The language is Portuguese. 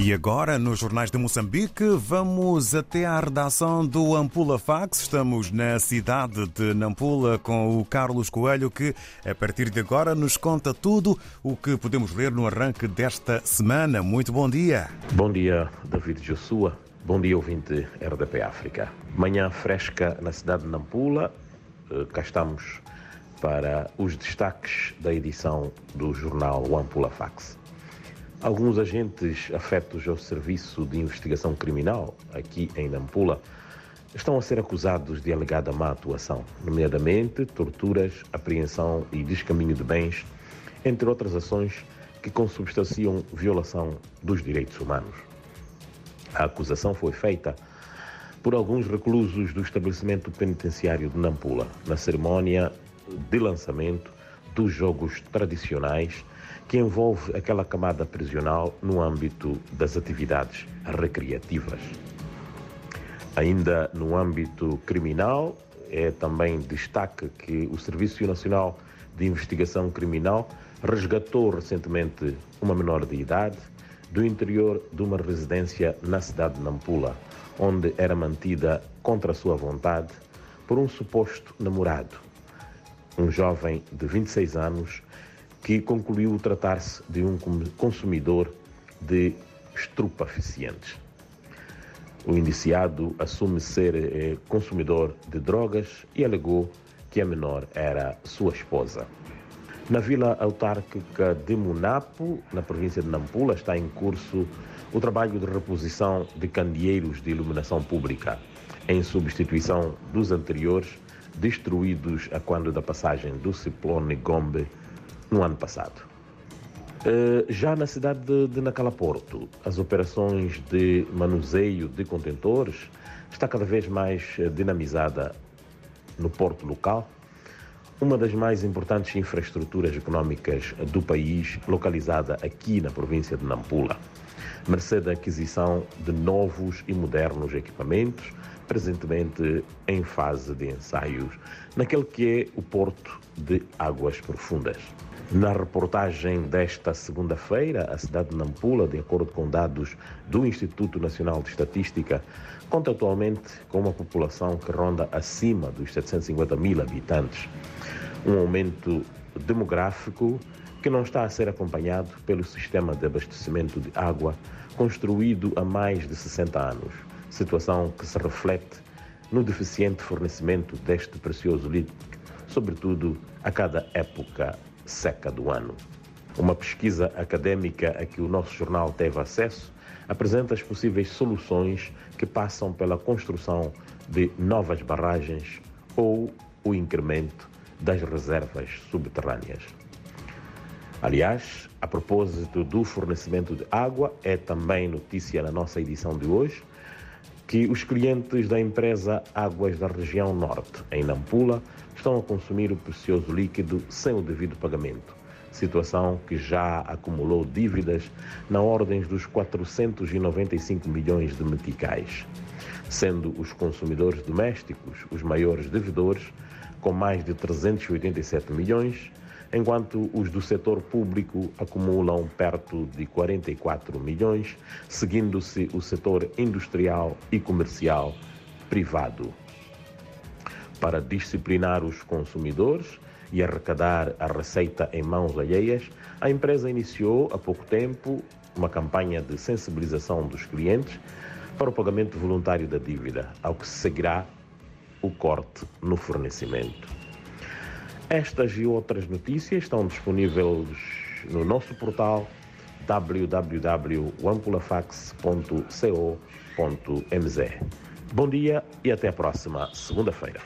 E agora, nos jornais de Moçambique, vamos até à redação do Ampula Fax. Estamos na cidade de Nampula com o Carlos Coelho, que a partir de agora nos conta tudo o que podemos ler no arranque desta semana. Muito bom dia. Bom dia, David Jossua. Bom dia, ouvinte RDP África. Manhã fresca na cidade de Nampula. Eh, cá estamos para os destaques da edição do jornal Ampula Fax. Alguns agentes afetos ao Serviço de Investigação Criminal, aqui em Nampula, estão a ser acusados de alegada má atuação, nomeadamente torturas, apreensão e descaminho de bens, entre outras ações que consubstanciam violação dos direitos humanos. A acusação foi feita por alguns reclusos do estabelecimento penitenciário de Nampula, na cerimónia de lançamento dos jogos tradicionais que envolve aquela camada prisional no âmbito das atividades recreativas. Ainda no âmbito criminal, é também destaque que o Serviço Nacional de Investigação Criminal resgatou recentemente uma menor de idade do interior de uma residência na cidade de Nampula, onde era mantida contra sua vontade por um suposto namorado, um jovem de 26 anos que concluiu tratar-se de um consumidor de estupefacientes. O indiciado assume ser eh, consumidor de drogas e alegou que a menor era sua esposa. Na vila autárquica de Munapo, na província de Nampula, está em curso o trabalho de reposição de candeeiros de iluminação pública, em substituição dos anteriores destruídos a quando da passagem do ciclone Gombe no ano passado. Uh, já na cidade de, Nacalaporto, as operações de manuseio de contentores está cada vez mais eh, dinamizada no porto local, uma das mais importantes infraestruturas econômicas do país, localizada aqui na província de Nampula, mercê da aquisição de novos e modernos equipamentos, presentemente em fase de ensaios, naquele que é o Porto de Águas Profundas. Na reportagem desta segunda-feira, a cidade de Nampula, de acordo com dados do Instituto Nacional de Estatística, conta atualmente com uma população que ronda acima dos 750 mil habitantes. Um aumento demográfico que não está a ser acompanhado pelo sistema de abastecimento de água construído há mais de 60 anos, situação que se reflete no deficiente fornecimento deste precioso líquido, sobretudo a cada época seca do ano. Uma pesquisa académica a que o nosso jornal teve acesso apresenta as possíveis soluções que passam pela construção de novas barragens ou o incremento das reservas subterrâneas. Aliás, a propósito do fornecimento de água, é também notícia na nossa edição de hoje que os clientes da empresa Águas da Região Norte, em Nampula, estão a consumir o precioso líquido sem o devido pagamento. Situação que já acumulou dívidas na ordem dos 495 milhões de meticais, sendo os consumidores domésticos os maiores devedores, com mais de 387 milhões, enquanto os do setor público acumulam perto de 44 milhões, seguindo-se o setor industrial e comercial privado para disciplinar os consumidores e arrecadar a receita em mãos alheias, a empresa iniciou há pouco tempo uma campanha de sensibilização dos clientes para o pagamento voluntário da dívida, ao que se seguirá o corte no fornecimento. Estas e outras notícias estão disponíveis no nosso portal www.ampulafax.co.mz. Bom dia e até a próxima segunda-feira.